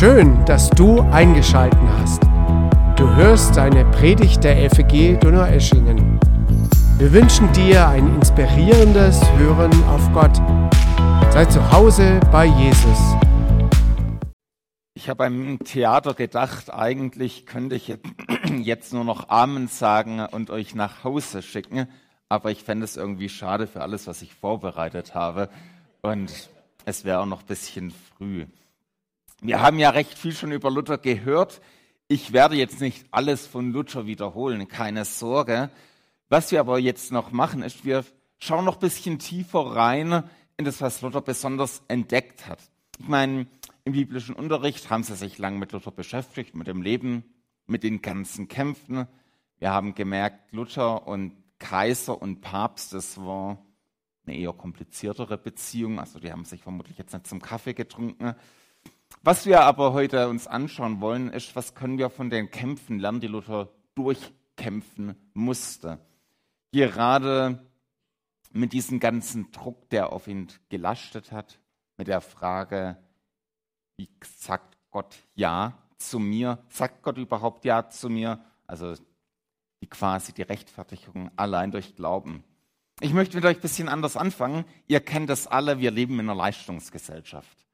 Schön, dass du eingeschalten hast. Du hörst eine Predigt der FEG Donaueschingen. Wir wünschen dir ein inspirierendes Hören auf Gott. Sei zu Hause bei Jesus. Ich habe beim Theater gedacht, eigentlich könnte ich jetzt nur noch Amen sagen und euch nach Hause schicken, aber ich fände es irgendwie schade für alles, was ich vorbereitet habe und es wäre auch noch ein bisschen früh. Wir haben ja recht viel schon über Luther gehört. Ich werde jetzt nicht alles von Luther wiederholen, keine Sorge. Was wir aber jetzt noch machen, ist, wir schauen noch ein bisschen tiefer rein in das, was Luther besonders entdeckt hat. Ich meine, im biblischen Unterricht haben sie sich lang mit Luther beschäftigt, mit dem Leben, mit den ganzen Kämpfen. Wir haben gemerkt, Luther und Kaiser und Papst, das war eine eher kompliziertere Beziehung. Also die haben sich vermutlich jetzt nicht zum Kaffee getrunken. Was wir aber heute uns anschauen wollen, ist, was können wir von den Kämpfen lernen, die Luther durchkämpfen musste. Gerade mit diesem ganzen Druck, der auf ihn gelastet hat, mit der Frage, wie sagt Gott Ja zu mir? Sagt Gott überhaupt Ja zu mir? Also die quasi die Rechtfertigung allein durch Glauben. Ich möchte mit euch ein bisschen anders anfangen. Ihr kennt das alle, wir leben in einer Leistungsgesellschaft.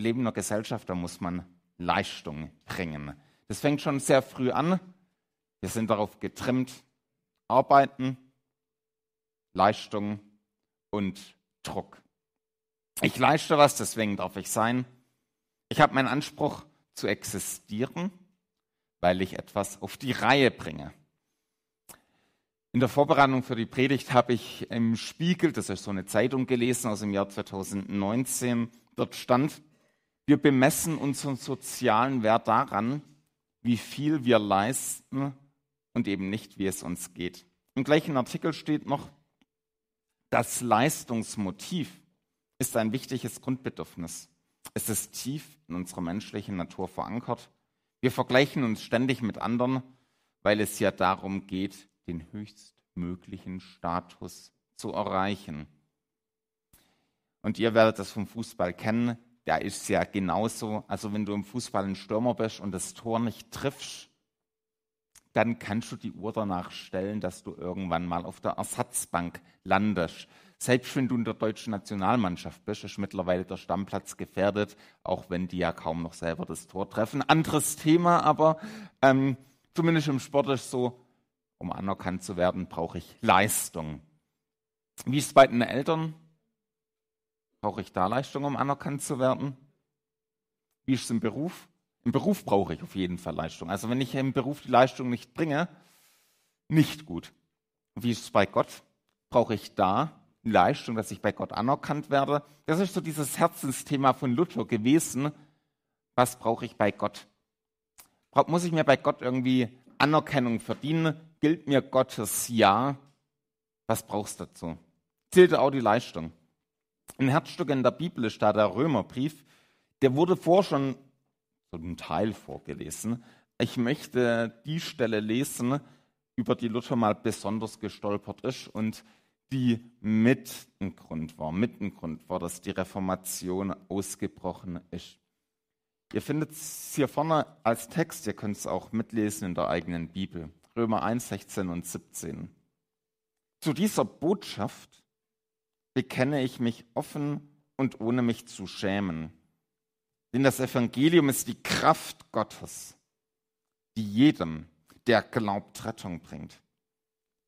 Wir leben in einer Gesellschaft, da muss man Leistung bringen. Das fängt schon sehr früh an. Wir sind darauf getrimmt, arbeiten, Leistung und Druck. Ich leiste was, deswegen darf ich sein. Ich habe meinen Anspruch zu existieren, weil ich etwas auf die Reihe bringe. In der Vorbereitung für die Predigt habe ich im Spiegel, das ist so eine Zeitung gelesen aus dem Jahr 2019, dort stand, wir bemessen unseren sozialen Wert daran, wie viel wir leisten und eben nicht, wie es uns geht. Im gleichen Artikel steht noch, das Leistungsmotiv ist ein wichtiges Grundbedürfnis. Es ist tief in unserer menschlichen Natur verankert. Wir vergleichen uns ständig mit anderen, weil es ja darum geht, den höchstmöglichen Status zu erreichen. Und ihr werdet das vom Fußball kennen da ist es ja genauso. Also wenn du im Fußball ein Stürmer bist und das Tor nicht triffst, dann kannst du die Uhr danach stellen, dass du irgendwann mal auf der Ersatzbank landest. Selbst wenn du in der deutschen Nationalmannschaft bist, ist mittlerweile der Stammplatz gefährdet, auch wenn die ja kaum noch selber das Tor treffen. Anderes Thema, aber ähm, zumindest im Sport ist so, um anerkannt zu werden, brauche ich Leistung. Wie ist es bei den Eltern? Brauche ich da Leistung, um anerkannt zu werden? Wie ist es im Beruf? Im Beruf brauche ich auf jeden Fall Leistung. Also wenn ich im Beruf die Leistung nicht bringe, nicht gut. Wie ist es bei Gott? Brauche ich da Leistung, dass ich bei Gott anerkannt werde? Das ist so dieses Herzensthema von Luther gewesen. Was brauche ich bei Gott? Muss ich mir bei Gott irgendwie Anerkennung verdienen? Gilt mir Gottes Ja? Was brauchst du dazu? Zählt auch die Leistung? Ein Herzstück in der Bibel ist da der Römerbrief. Der wurde vor schon ein Teil vorgelesen. Ich möchte die Stelle lesen, über die Luther mal besonders gestolpert ist und die mit ein Grund war, mit ein Grund war, dass die Reformation ausgebrochen ist. Ihr findet es hier vorne als Text, ihr könnt es auch mitlesen in der eigenen Bibel. Römer 1, 16 und 17. Zu dieser Botschaft bekenne ich mich offen und ohne mich zu schämen. Denn das Evangelium ist die Kraft Gottes, die jedem, der glaubt, Rettung bringt.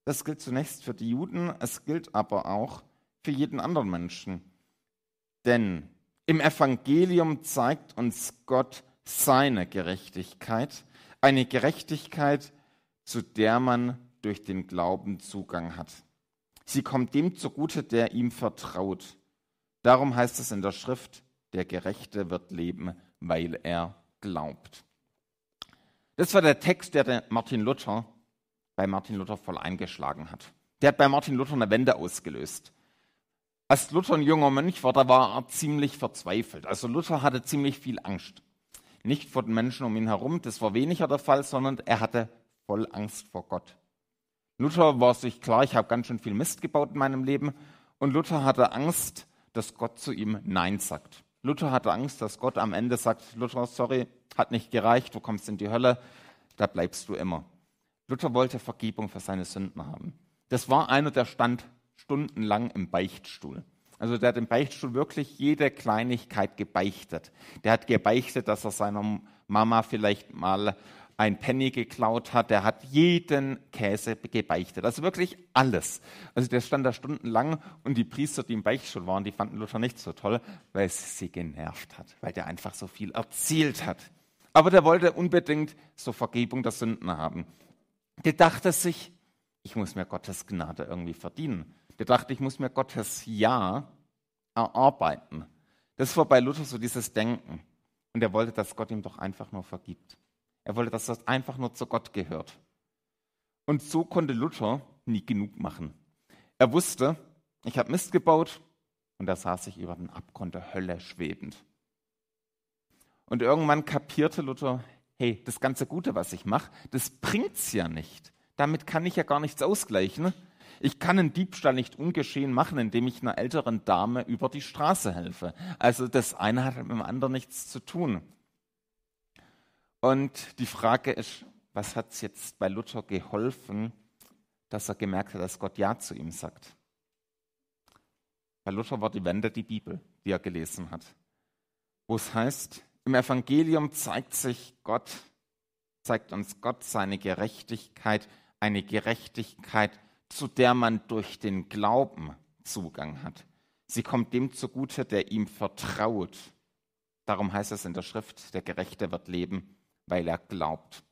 Das gilt zunächst für die Juden, es gilt aber auch für jeden anderen Menschen. Denn im Evangelium zeigt uns Gott seine Gerechtigkeit, eine Gerechtigkeit, zu der man durch den Glauben Zugang hat. Sie kommt dem zugute, der ihm vertraut. Darum heißt es in der Schrift, der Gerechte wird leben, weil er glaubt. Das war der Text, der Martin Luther bei Martin Luther voll eingeschlagen hat. Der hat bei Martin Luther eine Wende ausgelöst. Als Luther ein junger Mönch war, da war er ziemlich verzweifelt. Also Luther hatte ziemlich viel Angst. Nicht vor den Menschen um ihn herum, das war weniger der Fall, sondern er hatte voll Angst vor Gott. Luther war sich klar, ich habe ganz schön viel Mist gebaut in meinem Leben. Und Luther hatte Angst, dass Gott zu ihm Nein sagt. Luther hatte Angst, dass Gott am Ende sagt, Luther, sorry, hat nicht gereicht, du kommst in die Hölle, da bleibst du immer. Luther wollte Vergebung für seine Sünden haben. Das war einer, der stand stundenlang im Beichtstuhl. Also der hat im Beichtstuhl wirklich jede Kleinigkeit gebeichtet. Der hat gebeichtet, dass er seiner Mama vielleicht mal ein Penny geklaut hat, der hat jeden Käse gebeichtet. Also wirklich alles. Also der stand da stundenlang und die Priester, die im Beichtstuhl waren, die fanden Luther nicht so toll, weil es sie genervt hat, weil der einfach so viel erzählt hat. Aber der wollte unbedingt so Vergebung der Sünden haben. Der dachte sich, ich muss mir Gottes Gnade irgendwie verdienen. Der dachte, ich muss mir Gottes Ja erarbeiten. Das war bei Luther so dieses Denken. Und er wollte, dass Gott ihm doch einfach nur vergibt. Er wollte, dass das einfach nur zu Gott gehört. Und so konnte Luther nie genug machen. Er wusste, ich habe Mist gebaut und da saß ich über den Abgrund der Hölle schwebend. Und irgendwann kapierte Luther, hey, das ganze Gute, was ich mache, das bringt's ja nicht. Damit kann ich ja gar nichts ausgleichen. Ich kann einen Diebstahl nicht ungeschehen machen, indem ich einer älteren Dame über die Straße helfe. Also das eine hat mit dem anderen nichts zu tun. Und die Frage ist, was hat es jetzt bei Luther geholfen, dass er gemerkt hat, dass Gott Ja zu ihm sagt? Bei Luther war die Wende die Bibel, die er gelesen hat, wo es heißt, im Evangelium zeigt sich Gott, zeigt uns Gott seine Gerechtigkeit, eine Gerechtigkeit, zu der man durch den Glauben Zugang hat. Sie kommt dem zugute, der ihm vertraut. Darum heißt es in der Schrift, der Gerechte wird leben weil er glaubt.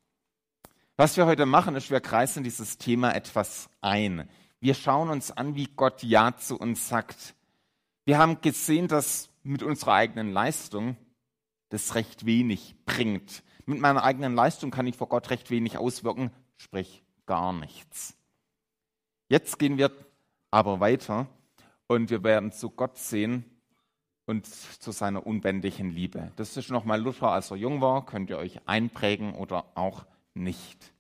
Was wir heute machen, ist, wir kreisen dieses Thema etwas ein. Wir schauen uns an, wie Gott Ja zu uns sagt. Wir haben gesehen, dass mit unserer eigenen Leistung das recht wenig bringt. Mit meiner eigenen Leistung kann ich vor Gott recht wenig auswirken, sprich gar nichts. Jetzt gehen wir aber weiter und wir werden zu Gott sehen, und zu seiner unbändigen Liebe. Das ist nochmal Luther, als er jung war, könnt ihr euch einprägen oder auch nicht.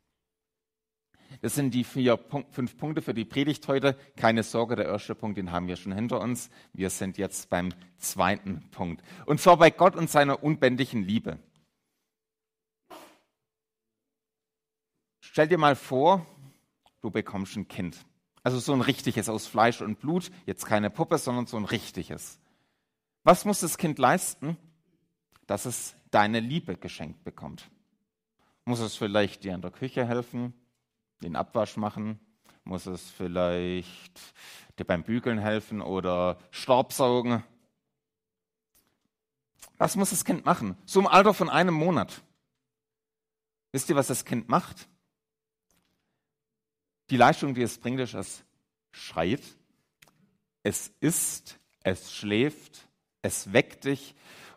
Das sind die vier, fünf Punkte für die Predigt heute. Keine Sorge, der erste Punkt, den haben wir schon hinter uns. Wir sind jetzt beim zweiten Punkt. Und zwar bei Gott und seiner unbändigen Liebe. Stell dir mal vor, du bekommst ein Kind. Also so ein richtiges aus Fleisch und Blut. Jetzt keine Puppe, sondern so ein richtiges. Was muss das Kind leisten, dass es deine Liebe geschenkt bekommt? Muss es vielleicht dir in der Küche helfen, den Abwasch machen? Muss es vielleicht dir beim Bügeln helfen oder Staubsaugen? Was muss das Kind machen? So im Alter von einem Monat. Wisst ihr, was das Kind macht? Die Leistung, die es bringt, ist, es schreit, es isst, es schläft, es weckt dich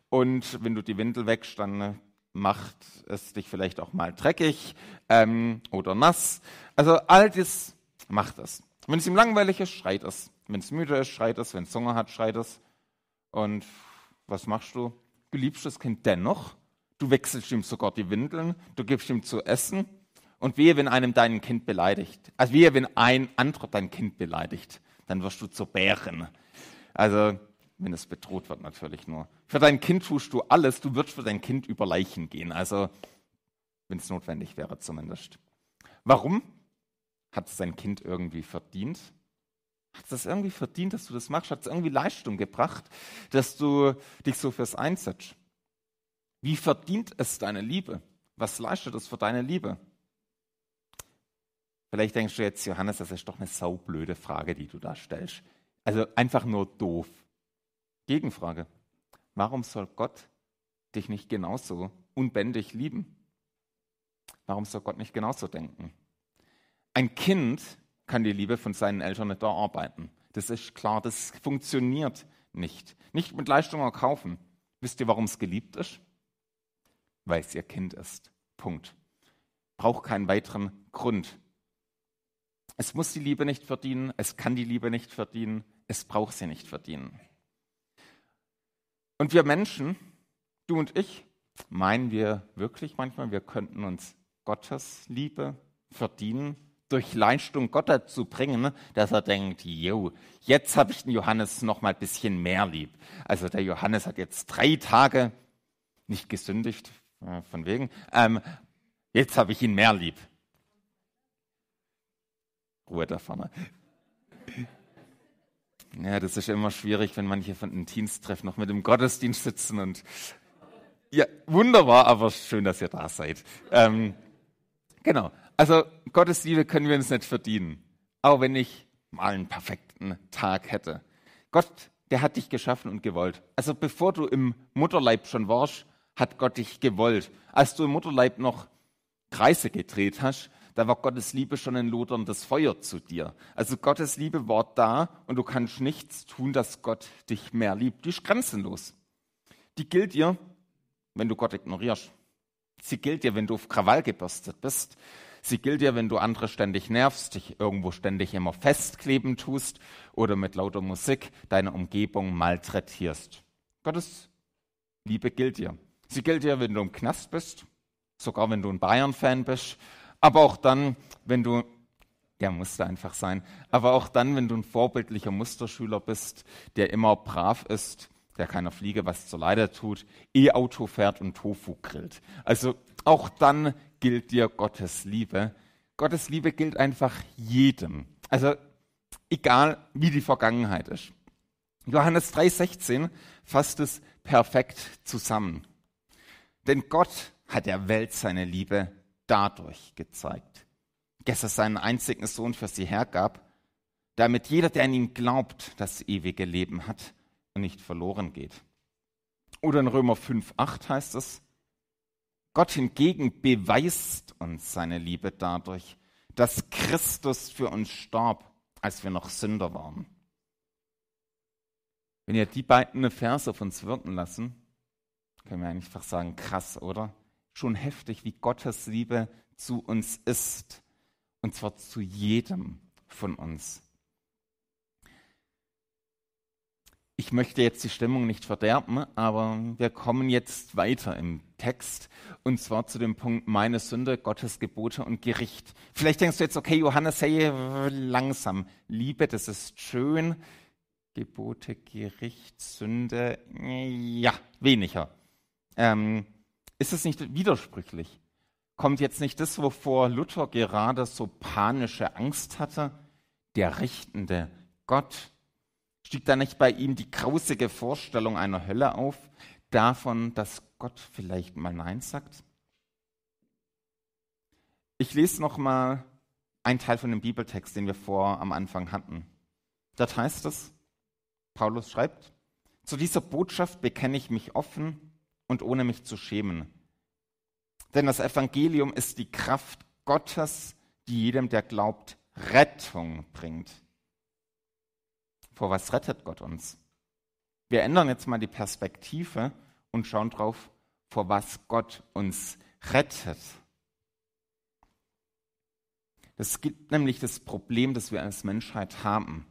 und wenn du die Windel wächst, dann macht es dich vielleicht auch mal dreckig ähm, oder nass. Also all das macht es. Wenn es ihm langweilig ist, schreit es. Wenn es müde ist, schreit es. Wenn es Hunger hat, schreit es. Und was machst du? Du liebst das Kind dennoch. Du wechselst ihm sogar die Windeln. Du gibst ihm zu essen. Und wehe, wenn einem dein Kind beleidigt. Also wehe, wenn ein anderer dein Kind beleidigt. Dann wirst du zur Bären. Also wenn es bedroht wird natürlich nur. Für dein Kind tust du alles, du wirst für dein Kind über Leichen gehen, also wenn es notwendig wäre zumindest. Warum? Hat es sein Kind irgendwie verdient? Hat es das irgendwie verdient, dass du das machst? Hat es irgendwie Leistung gebracht, dass du dich so fürs einsetzt? Wie verdient es deine Liebe? Was leistet es für deine Liebe? Vielleicht denkst du jetzt, Johannes, das ist doch eine saublöde Frage, die du da stellst. Also einfach nur doof. Gegenfrage. Warum soll Gott dich nicht genauso unbändig lieben? Warum soll Gott nicht genauso denken? Ein Kind kann die Liebe von seinen Eltern nicht erarbeiten. Das ist klar, das funktioniert nicht. Nicht mit Leistung erkaufen. Wisst ihr, warum es geliebt ist? Weil es ihr Kind ist. Punkt. Braucht keinen weiteren Grund. Es muss die Liebe nicht verdienen, es kann die Liebe nicht verdienen, es braucht sie nicht verdienen. Und wir Menschen, du und ich, meinen wir wirklich manchmal, wir könnten uns Gottes Liebe verdienen durch Leistung Gott dazu bringen, dass er denkt, jo, jetzt habe ich den Johannes noch mal ein bisschen mehr lieb. Also der Johannes hat jetzt drei Tage nicht gesündigt, äh, von wegen, ähm, jetzt habe ich ihn mehr lieb. Ruhe da vorne. Ja, das ist immer schwierig, wenn manche von den Teens-Treffen noch mit im Gottesdienst sitzen und ja, wunderbar, aber schön, dass ihr da seid. Ähm, genau. Also Gottes Liebe können wir uns nicht verdienen. Auch wenn ich mal einen perfekten Tag hätte. Gott, der hat dich geschaffen und gewollt. Also bevor du im Mutterleib schon warst, hat Gott dich gewollt. Als du im Mutterleib noch Kreise gedreht hast, da war Gottes Liebe schon ein loderndes Feuer zu dir. Also Gottes Liebe war da und du kannst nichts tun, dass Gott dich mehr liebt. Die ist grenzenlos. Die gilt dir, wenn du Gott ignorierst. Sie gilt dir, wenn du auf Krawall gebürstet bist. Sie gilt dir, wenn du andere ständig nervst, dich irgendwo ständig immer festkleben tust oder mit lauter Musik deine Umgebung malträtierst. Gottes Liebe gilt dir. Sie gilt dir, wenn du im Knast bist, sogar wenn du ein Bayern-Fan bist aber auch dann, wenn du, der musste einfach sein, aber auch dann, wenn du ein vorbildlicher Musterschüler bist, der immer brav ist, der keiner Fliege was zur Leide tut, E-Auto fährt und Tofu grillt. Also auch dann gilt dir Gottes Liebe. Gottes Liebe gilt einfach jedem. Also egal, wie die Vergangenheit ist. Johannes 3,16 fasst es perfekt zusammen. Denn Gott hat der Welt seine Liebe dadurch gezeigt, dass er seinen einzigen Sohn für sie hergab, damit jeder, der an ihn glaubt, das ewige Leben hat und nicht verloren geht. Oder in Römer 5, 8 heißt es, Gott hingegen beweist uns seine Liebe dadurch, dass Christus für uns starb, als wir noch Sünder waren. Wenn ihr die beiden Verse auf uns wirken lassen, können wir einfach sagen, krass, oder? Schon heftig, wie Gottes Liebe zu uns ist. Und zwar zu jedem von uns. Ich möchte jetzt die Stimmung nicht verderben, aber wir kommen jetzt weiter im Text und zwar zu dem Punkt meine Sünde, Gottes Gebote und Gericht. Vielleicht denkst du jetzt, okay, Johannes, hey, langsam. Liebe, das ist schön. Gebote, Gericht, Sünde, ja, weniger. Ähm, ist es nicht widersprüchlich? Kommt jetzt nicht das, wovor Luther gerade so panische Angst hatte? Der richtende Gott? Stieg da nicht bei ihm die grausige Vorstellung einer Hölle auf, davon, dass Gott vielleicht mal Nein sagt? Ich lese noch mal einen Teil von dem Bibeltext, den wir vor am Anfang hatten. Dort heißt es, Paulus schreibt, zu dieser Botschaft bekenne ich mich offen und ohne mich zu schämen. Denn das Evangelium ist die Kraft Gottes, die jedem, der glaubt, Rettung bringt. Vor was rettet Gott uns? Wir ändern jetzt mal die Perspektive und schauen drauf, vor was Gott uns rettet. Es gibt nämlich das Problem, das wir als Menschheit haben.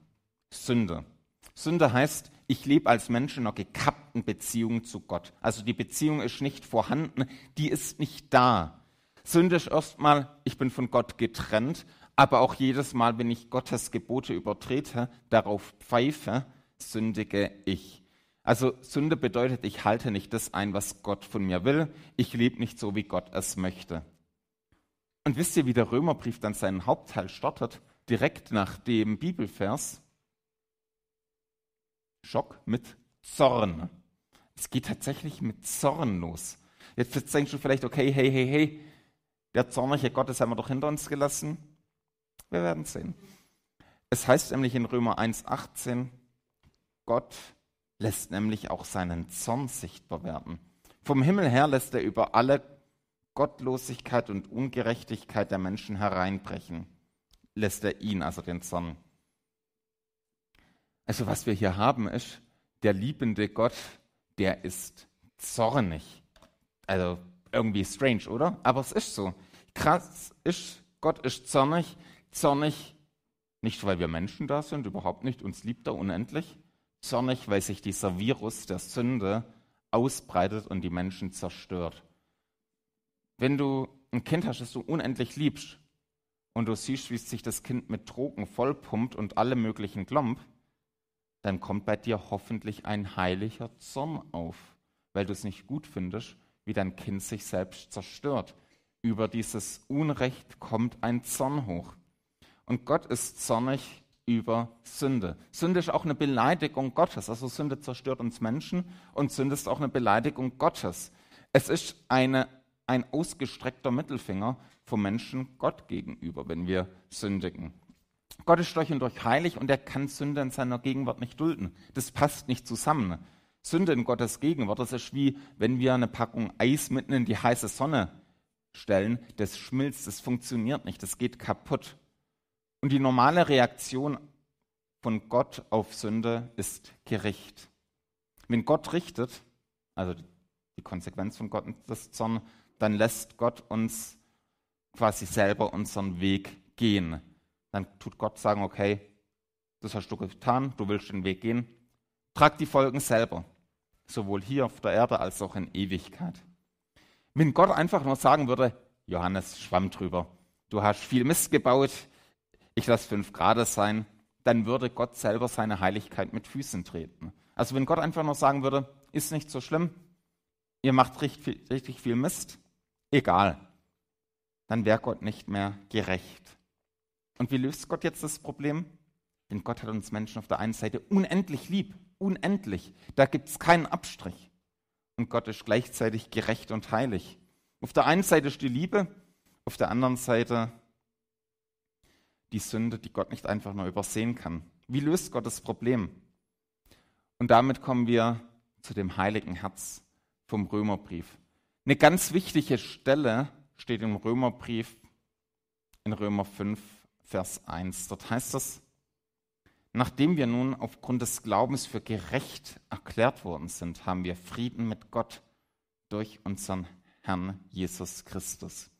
Sünde. Sünde heißt, ich lebe als Mensch in einer gekappten Beziehung zu Gott. Also die Beziehung ist nicht vorhanden, die ist nicht da. Sünde ist erstmal, ich bin von Gott getrennt, aber auch jedes Mal, wenn ich Gottes Gebote übertrete, darauf pfeife, sündige ich. Also Sünde bedeutet, ich halte nicht das ein, was Gott von mir will. Ich lebe nicht so, wie Gott es möchte. Und wisst ihr, wie der Römerbrief dann seinen Hauptteil startet? Direkt nach dem Bibelvers. Schock mit Zorn. Es geht tatsächlich mit Zorn los. Jetzt denkst du vielleicht, okay, hey, hey, hey, der zornige Gott, das haben wir doch hinter uns gelassen. Wir werden sehen. Es heißt nämlich in Römer 1,18, Gott lässt nämlich auch seinen Zorn sichtbar werden. Vom Himmel her lässt er über alle Gottlosigkeit und Ungerechtigkeit der Menschen hereinbrechen. Lässt er ihn, also den Zorn. Also was wir hier haben ist, der liebende Gott, der ist zornig. Also irgendwie strange, oder? Aber es ist so. Krass ist, Gott ist zornig. Zornig nicht, weil wir Menschen da sind, überhaupt nicht, uns liebt er unendlich. Zornig, weil sich dieser Virus der Sünde ausbreitet und die Menschen zerstört. Wenn du ein Kind hast, das du unendlich liebst, und du siehst, wie sich das Kind mit Drogen vollpumpt und alle möglichen Klomp, dann kommt bei dir hoffentlich ein heiliger Zorn auf, weil du es nicht gut findest, wie dein Kind sich selbst zerstört. Über dieses Unrecht kommt ein Zorn hoch. Und Gott ist zornig über Sünde. Sünde ist auch eine Beleidigung Gottes. Also Sünde zerstört uns Menschen und Sünde ist auch eine Beleidigung Gottes. Es ist eine, ein ausgestreckter Mittelfinger vom Menschen Gott gegenüber, wenn wir sündigen. Gott ist durch und durch heilig und er kann Sünde in seiner Gegenwart nicht dulden. Das passt nicht zusammen. Sünde in Gottes Gegenwart, das ist wie wenn wir eine Packung Eis mitten in die heiße Sonne stellen. Das schmilzt, das funktioniert nicht, das geht kaputt. Und die normale Reaktion von Gott auf Sünde ist Gericht. Wenn Gott richtet, also die Konsequenz von Gott ist Zorn, dann lässt Gott uns quasi selber unseren Weg gehen. Dann tut Gott sagen, okay, das hast du getan, du willst den Weg gehen, trag die Folgen selber, sowohl hier auf der Erde als auch in Ewigkeit. Wenn Gott einfach nur sagen würde, Johannes, schwamm drüber, du hast viel Mist gebaut, ich lasse fünf Grad sein, dann würde Gott selber seine Heiligkeit mit Füßen treten. Also wenn Gott einfach nur sagen würde, ist nicht so schlimm, ihr macht richtig, richtig viel Mist, egal, dann wäre Gott nicht mehr gerecht. Und wie löst Gott jetzt das Problem? Denn Gott hat uns Menschen auf der einen Seite unendlich lieb, unendlich. Da gibt es keinen Abstrich. Und Gott ist gleichzeitig gerecht und heilig. Auf der einen Seite ist die Liebe, auf der anderen Seite die Sünde, die Gott nicht einfach nur übersehen kann. Wie löst Gott das Problem? Und damit kommen wir zu dem heiligen Herz vom Römerbrief. Eine ganz wichtige Stelle steht im Römerbrief in Römer 5, Vers 1. Dort heißt es, nachdem wir nun aufgrund des Glaubens für gerecht erklärt worden sind, haben wir Frieden mit Gott durch unseren Herrn Jesus Christus.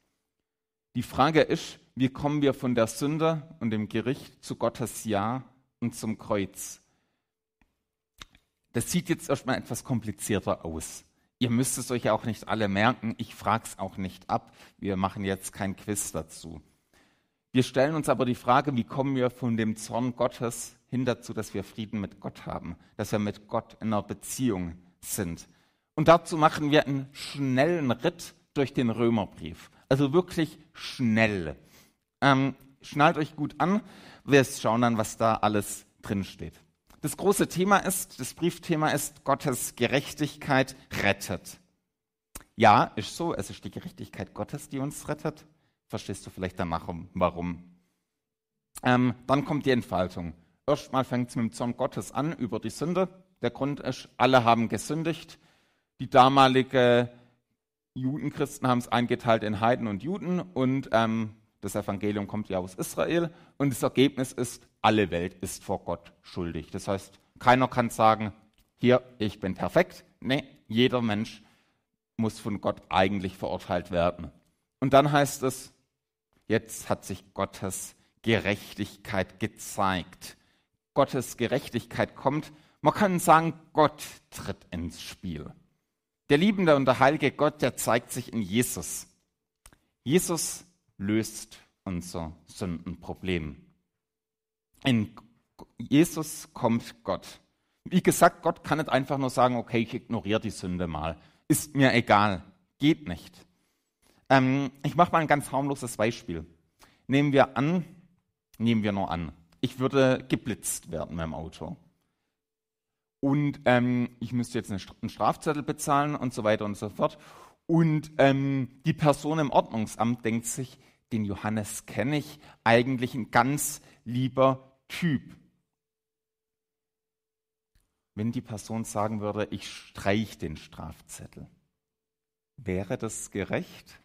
Die Frage ist, wie kommen wir von der Sünde und dem Gericht zu Gottes Ja und zum Kreuz? Das sieht jetzt erstmal etwas komplizierter aus. Ihr müsst es euch auch nicht alle merken. Ich frage es auch nicht ab. Wir machen jetzt kein Quiz dazu. Wir stellen uns aber die Frage, wie kommen wir von dem Zorn Gottes hin dazu, dass wir Frieden mit Gott haben, dass wir mit Gott in einer Beziehung sind. Und dazu machen wir einen schnellen Ritt durch den Römerbrief. Also wirklich schnell. Ähm, schnallt euch gut an. Wir schauen dann, was da alles drin steht. Das große Thema ist, das Briefthema ist, Gottes Gerechtigkeit rettet. Ja, ist so, es ist die Gerechtigkeit Gottes, die uns rettet. Verstehst du vielleicht danach, warum? Ähm, dann kommt die Entfaltung. Erstmal fängt es mit dem Zorn Gottes an über die Sünde. Der Grund ist, alle haben gesündigt. Die damalige Judenchristen haben es eingeteilt in Heiden und Juden und ähm, das Evangelium kommt ja aus Israel und das Ergebnis ist, alle Welt ist vor Gott schuldig. Das heißt, keiner kann sagen, hier, ich bin perfekt. Nee, jeder Mensch muss von Gott eigentlich verurteilt werden. Und dann heißt es, jetzt hat sich Gottes Gerechtigkeit gezeigt. Gottes Gerechtigkeit kommt. Man kann sagen, Gott tritt ins Spiel. Der liebende und der heilige Gott, der zeigt sich in Jesus. Jesus löst unser Sündenproblem. In Jesus kommt Gott. Wie gesagt, Gott kann nicht einfach nur sagen, okay, ich ignoriere die Sünde mal. Ist mir egal. Geht nicht. Ähm, ich mache mal ein ganz harmloses Beispiel. Nehmen wir an, nehmen wir nur an, ich würde geblitzt werden dem Auto und ähm, ich müsste jetzt einen Strafzettel bezahlen und so weiter und so fort. Und ähm, die Person im Ordnungsamt denkt sich, den Johannes kenne ich, eigentlich ein ganz lieber Typ. Wenn die Person sagen würde, ich streich den Strafzettel, wäre das gerecht?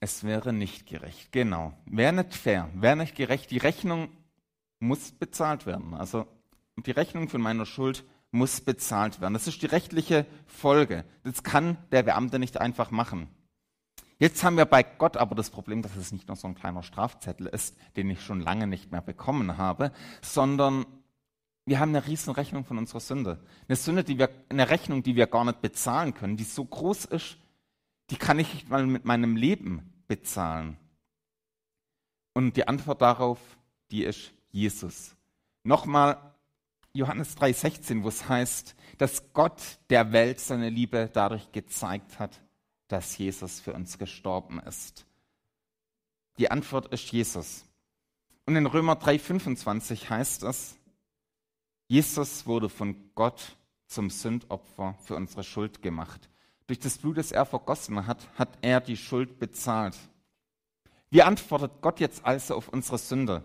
Es wäre nicht gerecht, genau. Wäre nicht fair, wäre nicht gerecht. Die Rechnung muss bezahlt werden. Also die Rechnung von meiner Schuld muss bezahlt werden. Das ist die rechtliche Folge. Das kann der Beamte nicht einfach machen. Jetzt haben wir bei Gott aber das Problem, dass es nicht nur so ein kleiner Strafzettel ist, den ich schon lange nicht mehr bekommen habe, sondern wir haben eine riesen Rechnung von unserer Sünde. Eine Sünde, die wir, eine Rechnung, die wir gar nicht bezahlen können, die so groß ist, die kann ich nicht mal mit meinem Leben bezahlen. Und die Antwort darauf, die ist Jesus. Nochmal Johannes 3,16, wo es heißt, dass Gott der Welt seine Liebe dadurch gezeigt hat, dass Jesus für uns gestorben ist. Die Antwort ist Jesus. Und in Römer 3,25 heißt es, Jesus wurde von Gott zum Sündopfer für unsere Schuld gemacht. Durch das Blut, das er vergossen hat, hat er die Schuld bezahlt. Wie antwortet Gott jetzt also auf unsere Sünde?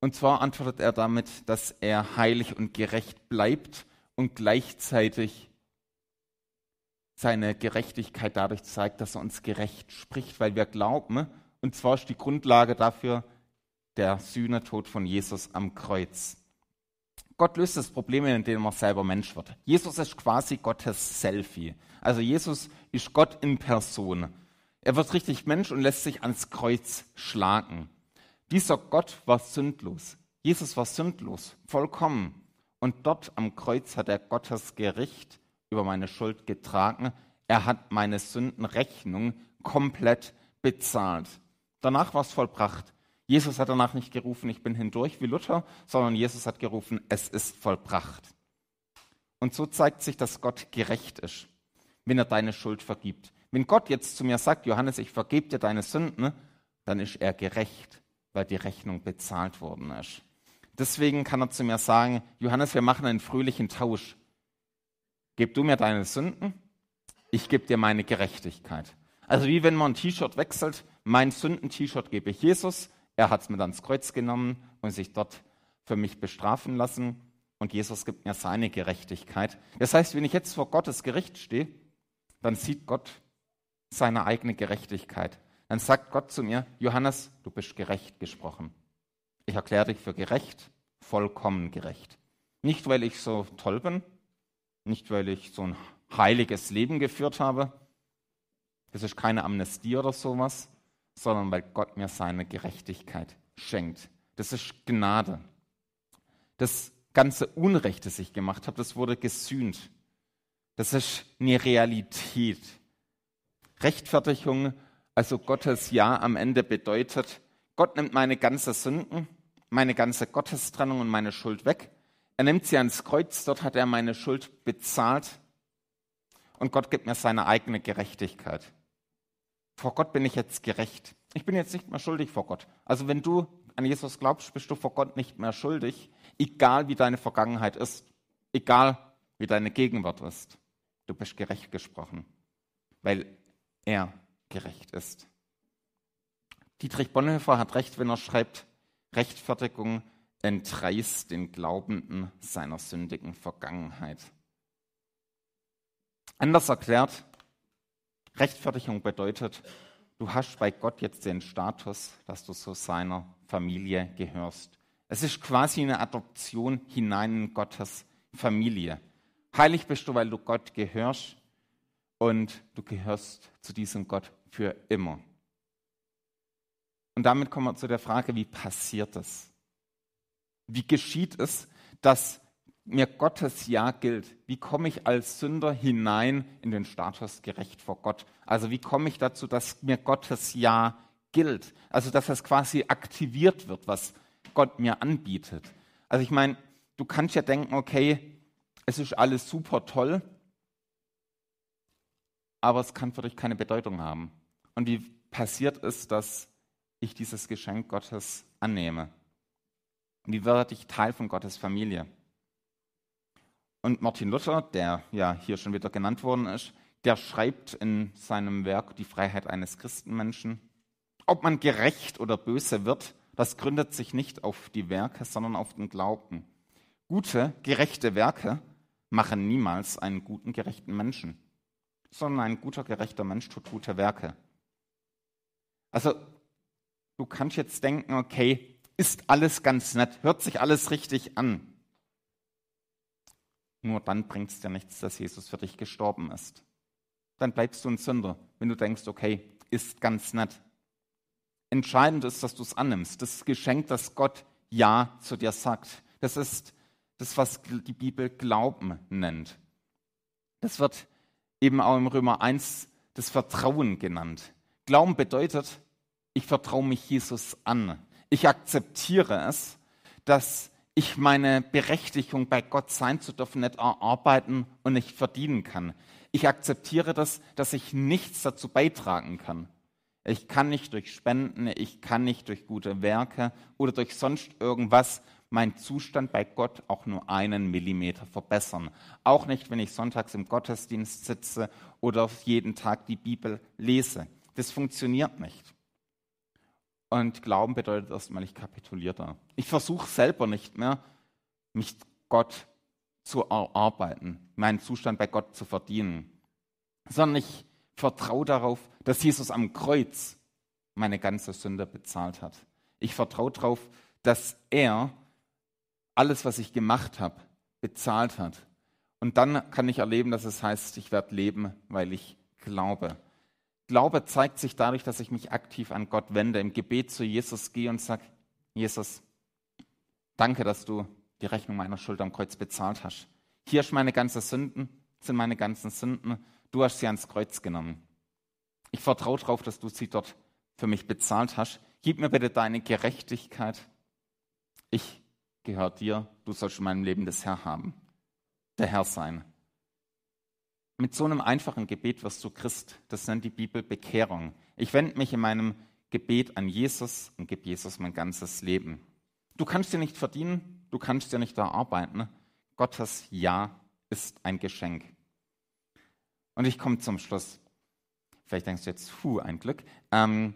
Und zwar antwortet er damit, dass er heilig und gerecht bleibt und gleichzeitig seine Gerechtigkeit dadurch zeigt, dass er uns gerecht spricht, weil wir glauben, und zwar ist die Grundlage dafür der Sühnetod von Jesus am Kreuz. Gott löst das Problem, indem er selber Mensch wird. Jesus ist quasi Gottes Selfie. Also Jesus ist Gott in Person. Er wird richtig Mensch und lässt sich ans Kreuz schlagen. Dieser Gott war sündlos. Jesus war sündlos, vollkommen. Und dort am Kreuz hat er Gottes Gericht über meine Schuld getragen. Er hat meine Sündenrechnung komplett bezahlt. Danach war es vollbracht. Jesus hat danach nicht gerufen, ich bin hindurch wie Luther, sondern Jesus hat gerufen, es ist vollbracht. Und so zeigt sich, dass Gott gerecht ist, wenn er deine Schuld vergibt. Wenn Gott jetzt zu mir sagt, Johannes, ich vergebe dir deine Sünden, dann ist er gerecht, weil die Rechnung bezahlt worden ist. Deswegen kann er zu mir sagen, Johannes, wir machen einen fröhlichen Tausch. Gib du mir deine Sünden, ich gebe dir meine Gerechtigkeit. Also wie wenn man ein T-Shirt wechselt, mein Sünden-T-Shirt gebe ich Jesus, er hat es mir dann ins Kreuz genommen und sich dort für mich bestrafen lassen. Und Jesus gibt mir seine Gerechtigkeit. Das heißt, wenn ich jetzt vor Gottes Gericht stehe, dann sieht Gott seine eigene Gerechtigkeit. Dann sagt Gott zu mir, Johannes, du bist gerecht gesprochen. Ich erkläre dich für gerecht, vollkommen gerecht. Nicht, weil ich so toll bin, nicht, weil ich so ein heiliges Leben geführt habe. Das ist keine Amnestie oder sowas, sondern weil Gott mir seine Gerechtigkeit schenkt. Das ist Gnade. Das ganze Unrecht, das ich gemacht habe, das wurde gesühnt. Das ist eine Realität. Rechtfertigung, also Gottes Ja am Ende bedeutet, Gott nimmt meine ganze Sünden, meine ganze Gottestrennung und meine Schuld weg. Er nimmt sie ans Kreuz, dort hat er meine Schuld bezahlt und Gott gibt mir seine eigene Gerechtigkeit. Vor Gott bin ich jetzt gerecht. Ich bin jetzt nicht mehr schuldig vor Gott. Also wenn du an Jesus glaubst, bist du vor Gott nicht mehr schuldig, egal wie deine Vergangenheit ist, egal wie deine Gegenwart ist. Du bist gerecht gesprochen, weil er gerecht ist. Dietrich Bonhoeffer hat recht, wenn er schreibt, Rechtfertigung entreißt den Glaubenden seiner sündigen Vergangenheit. Anders erklärt, Rechtfertigung bedeutet, du hast bei Gott jetzt den Status, dass du zu seiner Familie gehörst. Es ist quasi eine Adoption hinein in Gottes Familie. Heilig bist du, weil du Gott gehörst und du gehörst zu diesem Gott für immer. Und damit kommen wir zu der Frage, wie passiert das? Wie geschieht es, dass mir Gottes Ja gilt? Wie komme ich als Sünder hinein in den Status gerecht vor Gott? Also wie komme ich dazu, dass mir Gottes Ja gilt? Also dass es quasi aktiviert wird, was Gott mir anbietet. Also ich meine, du kannst ja denken, okay, es ist alles super toll, aber es kann für dich keine Bedeutung haben. Und wie passiert es, dass ich dieses Geschenk Gottes annehme? Wie werde ich Teil von Gottes Familie? Und Martin Luther, der ja hier schon wieder genannt worden ist, der schreibt in seinem Werk Die Freiheit eines Christenmenschen, ob man gerecht oder böse wird, das gründet sich nicht auf die Werke, sondern auf den Glauben. Gute, gerechte Werke machen niemals einen guten, gerechten Menschen, sondern ein guter, gerechter Mensch tut gute Werke. Also, du kannst jetzt denken, okay, ist alles ganz nett, hört sich alles richtig an. Nur dann bringt es dir nichts, dass Jesus für dich gestorben ist. Dann bleibst du ein Sünder, wenn du denkst, okay, ist ganz nett. Entscheidend ist, dass du es annimmst. Das Geschenk, dass Gott Ja zu dir sagt. Das ist das, was die Bibel Glauben nennt. Das wird eben auch im Römer 1 das Vertrauen genannt. Glauben bedeutet, ich vertraue mich Jesus an. Ich akzeptiere es, dass ich meine Berechtigung bei Gott sein zu dürfen nicht erarbeiten und nicht verdienen kann. Ich akzeptiere das, dass ich nichts dazu beitragen kann. Ich kann nicht durch Spenden, ich kann nicht durch gute Werke oder durch sonst irgendwas meinen Zustand bei Gott auch nur einen Millimeter verbessern. Auch nicht, wenn ich sonntags im Gottesdienst sitze oder jeden Tag die Bibel lese. Das funktioniert nicht. Und Glauben bedeutet erstmal, ich kapituliere da. Ich versuche selber nicht mehr, mich Gott zu erarbeiten, meinen Zustand bei Gott zu verdienen, sondern ich vertraue darauf, dass Jesus am Kreuz meine ganze Sünde bezahlt hat. Ich vertraue darauf, dass er alles, was ich gemacht habe, bezahlt hat. Und dann kann ich erleben, dass es heißt, ich werde leben, weil ich glaube. Glaube zeigt sich dadurch, dass ich mich aktiv an Gott wende, im Gebet zu Jesus gehe und sage, Jesus, danke, dass du die Rechnung meiner Schuld am Kreuz bezahlt hast. Hier ist meine ganzen Sünden, sind meine ganzen Sünden. Du hast sie ans Kreuz genommen. Ich vertraue darauf, dass du sie dort für mich bezahlt hast. Gib mir bitte deine Gerechtigkeit. Ich gehöre dir. Du sollst in meinem Leben das Herr haben, der Herr sein. Mit so einem einfachen Gebet wirst du Christ. Das nennt die Bibel Bekehrung. Ich wende mich in meinem Gebet an Jesus und gebe Jesus mein ganzes Leben. Du kannst dir nicht verdienen, du kannst dir nicht erarbeiten. Gottes Ja ist ein Geschenk. Und ich komme zum Schluss. Vielleicht denkst du jetzt, hu, ein Glück. Ähm,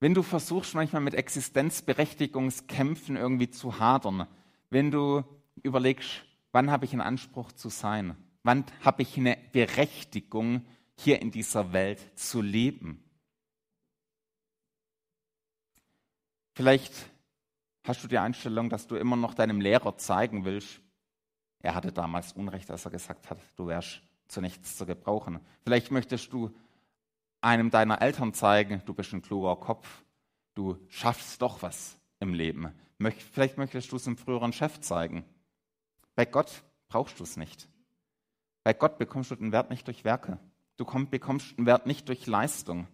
wenn du versuchst, manchmal mit Existenzberechtigungskämpfen irgendwie zu hadern, wenn du überlegst, wann habe ich einen Anspruch zu sein, Wann habe ich eine Berechtigung, hier in dieser Welt zu leben? Vielleicht hast du die Einstellung, dass du immer noch deinem Lehrer zeigen willst, er hatte damals Unrecht, als er gesagt hat, du wärst zu nichts zu gebrauchen. Vielleicht möchtest du einem deiner Eltern zeigen, du bist ein kluger Kopf, du schaffst doch was im Leben. Vielleicht möchtest du es einem früheren Chef zeigen. Bei Gott brauchst du es nicht. Bei Gott bekommst du den Wert nicht durch Werke. Du bekommst den Wert nicht durch Leistung.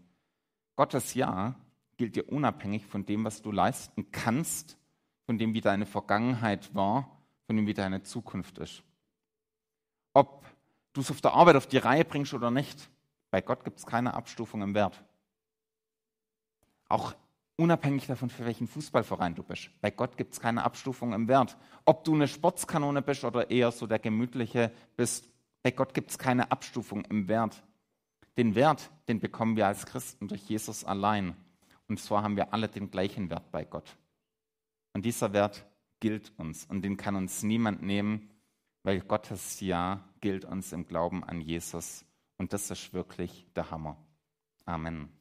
Gottes Ja gilt dir unabhängig von dem, was du leisten kannst, von dem, wie deine Vergangenheit war, von dem, wie deine Zukunft ist. Ob du es auf der Arbeit auf die Reihe bringst oder nicht, bei Gott gibt es keine Abstufung im Wert. Auch unabhängig davon, für welchen Fußballverein du bist. Bei Gott gibt es keine Abstufung im Wert. Ob du eine Sportskanone bist oder eher so der Gemütliche bist, bei Gott gibt es keine Abstufung im Wert. Den Wert, den bekommen wir als Christen durch Jesus allein. Und zwar haben wir alle den gleichen Wert bei Gott. Und dieser Wert gilt uns und den kann uns niemand nehmen, weil Gottes Ja gilt uns im Glauben an Jesus. Und das ist wirklich der Hammer. Amen.